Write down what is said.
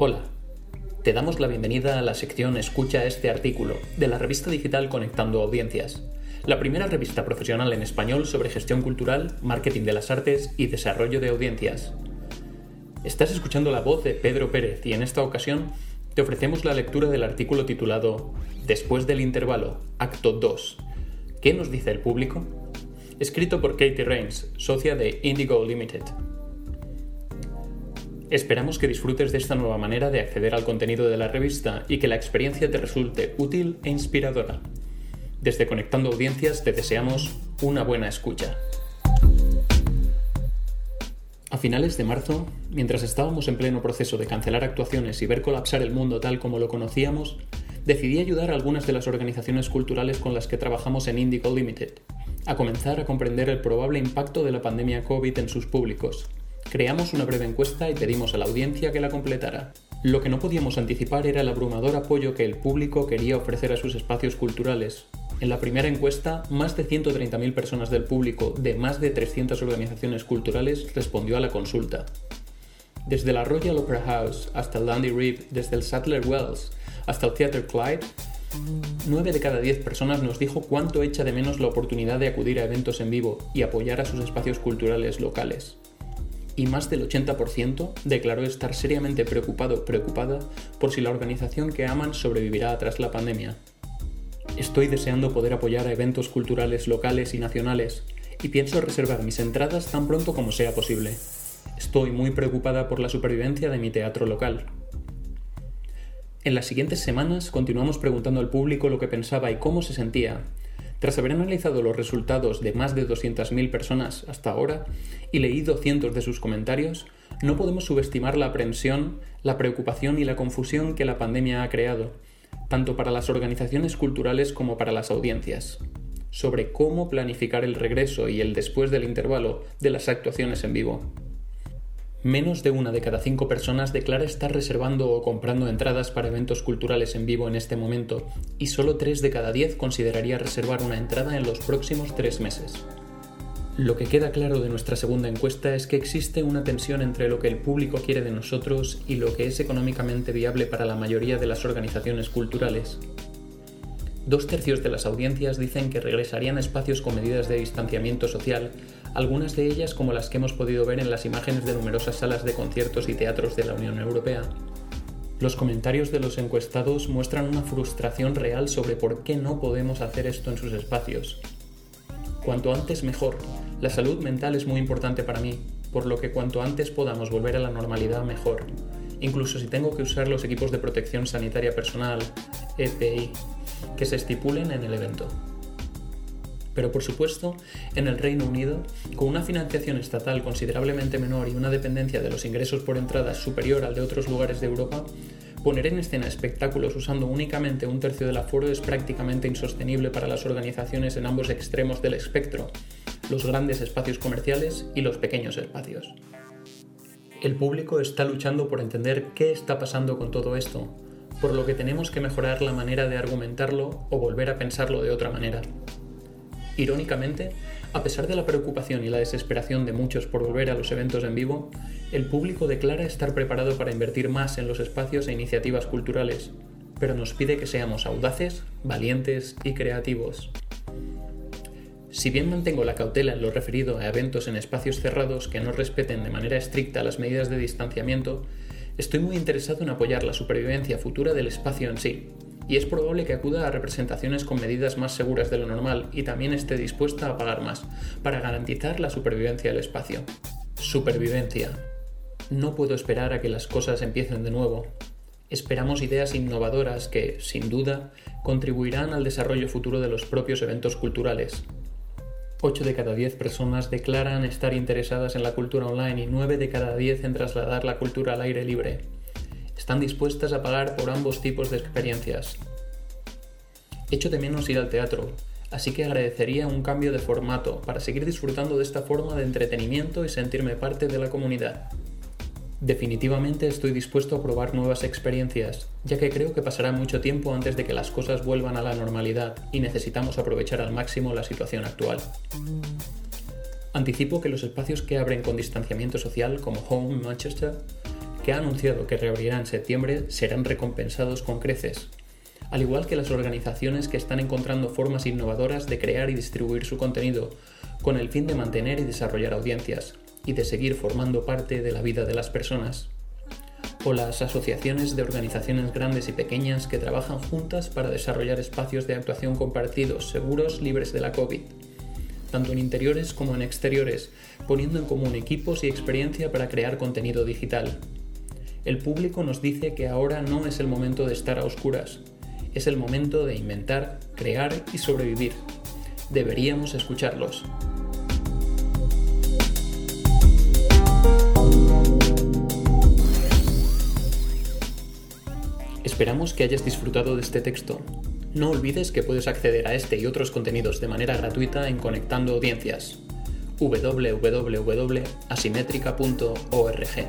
Hola, te damos la bienvenida a la sección Escucha este artículo de la revista digital Conectando Audiencias, la primera revista profesional en español sobre gestión cultural, marketing de las artes y desarrollo de audiencias. Estás escuchando la voz de Pedro Pérez y en esta ocasión te ofrecemos la lectura del artículo titulado Después del intervalo, acto 2. ¿Qué nos dice el público? Escrito por Katie Rains, socia de Indigo Limited. Esperamos que disfrutes de esta nueva manera de acceder al contenido de la revista y que la experiencia te resulte útil e inspiradora. Desde Conectando Audiencias te deseamos una buena escucha. A finales de marzo, mientras estábamos en pleno proceso de cancelar actuaciones y ver colapsar el mundo tal como lo conocíamos, decidí ayudar a algunas de las organizaciones culturales con las que trabajamos en Indigo Limited, a comenzar a comprender el probable impacto de la pandemia COVID en sus públicos Creamos una breve encuesta y pedimos a la audiencia que la completara. Lo que no podíamos anticipar era el abrumador apoyo que el público quería ofrecer a sus espacios culturales. En la primera encuesta, más de 130.000 personas del público de más de 300 organizaciones culturales respondió a la consulta. Desde la Royal Opera House hasta el Landy Reeve, desde el Sattler Wells hasta el Theatre Clyde, 9 de cada 10 personas nos dijo cuánto echa de menos la oportunidad de acudir a eventos en vivo y apoyar a sus espacios culturales locales y más del 80% declaró estar seriamente preocupado preocupada por si la organización que aman sobrevivirá tras la pandemia. Estoy deseando poder apoyar a eventos culturales locales y nacionales y pienso reservar mis entradas tan pronto como sea posible. Estoy muy preocupada por la supervivencia de mi teatro local. En las siguientes semanas continuamos preguntando al público lo que pensaba y cómo se sentía, tras haber analizado los resultados de más de 200.000 personas hasta ahora y leído cientos de sus comentarios, no podemos subestimar la aprensión, la preocupación y la confusión que la pandemia ha creado, tanto para las organizaciones culturales como para las audiencias, sobre cómo planificar el regreso y el después del intervalo de las actuaciones en vivo. Menos de una de cada cinco personas declara estar reservando o comprando entradas para eventos culturales en vivo en este momento, y solo tres de cada diez consideraría reservar una entrada en los próximos tres meses. Lo que queda claro de nuestra segunda encuesta es que existe una tensión entre lo que el público quiere de nosotros y lo que es económicamente viable para la mayoría de las organizaciones culturales. Dos tercios de las audiencias dicen que regresarían a espacios con medidas de distanciamiento social, algunas de ellas como las que hemos podido ver en las imágenes de numerosas salas de conciertos y teatros de la Unión Europea. Los comentarios de los encuestados muestran una frustración real sobre por qué no podemos hacer esto en sus espacios. Cuanto antes mejor. La salud mental es muy importante para mí, por lo que cuanto antes podamos volver a la normalidad mejor, incluso si tengo que usar los equipos de protección sanitaria personal, EPI, que se estipulen en el evento. Pero por supuesto, en el Reino Unido, con una financiación estatal considerablemente menor y una dependencia de los ingresos por entrada superior al de otros lugares de Europa, poner en escena espectáculos usando únicamente un tercio del aforo es prácticamente insostenible para las organizaciones en ambos extremos del espectro, los grandes espacios comerciales y los pequeños espacios. El público está luchando por entender qué está pasando con todo esto, por lo que tenemos que mejorar la manera de argumentarlo o volver a pensarlo de otra manera. Irónicamente, a pesar de la preocupación y la desesperación de muchos por volver a los eventos en vivo, el público declara estar preparado para invertir más en los espacios e iniciativas culturales, pero nos pide que seamos audaces, valientes y creativos. Si bien mantengo la cautela en lo referido a eventos en espacios cerrados que no respeten de manera estricta las medidas de distanciamiento, Estoy muy interesado en apoyar la supervivencia futura del espacio en sí, y es probable que acuda a representaciones con medidas más seguras de lo normal y también esté dispuesta a pagar más, para garantizar la supervivencia del espacio. Supervivencia. No puedo esperar a que las cosas empiecen de nuevo. Esperamos ideas innovadoras que, sin duda, contribuirán al desarrollo futuro de los propios eventos culturales, 8 de cada 10 personas declaran estar interesadas en la cultura online y 9 de cada 10 en trasladar la cultura al aire libre. Están dispuestas a pagar por ambos tipos de experiencias. Echo de menos ir al teatro, así que agradecería un cambio de formato para seguir disfrutando de esta forma de entretenimiento y sentirme parte de la comunidad. Definitivamente estoy dispuesto a probar nuevas experiencias, ya que creo que pasará mucho tiempo antes de que las cosas vuelvan a la normalidad y necesitamos aprovechar al máximo la situación actual. Anticipo que los espacios que abren con distanciamiento social, como Home Manchester, que ha anunciado que reabrirá en septiembre, serán recompensados con creces, al igual que las organizaciones que están encontrando formas innovadoras de crear y distribuir su contenido, con el fin de mantener y desarrollar audiencias, y de seguir formando parte de la vida de las personas. O las asociaciones de organizaciones grandes y pequeñas que trabajan juntas para desarrollar espacios de actuación compartidos, seguros, libres de la COVID tanto en interiores como en exteriores, poniendo en común equipos y experiencia para crear contenido digital. El público nos dice que ahora no es el momento de estar a oscuras, es el momento de inventar, crear y sobrevivir. Deberíamos escucharlos. Esperamos que hayas disfrutado de este texto. No olvides que puedes acceder a este y otros contenidos de manera gratuita en Conectando Audiencias www.asimétrica.org.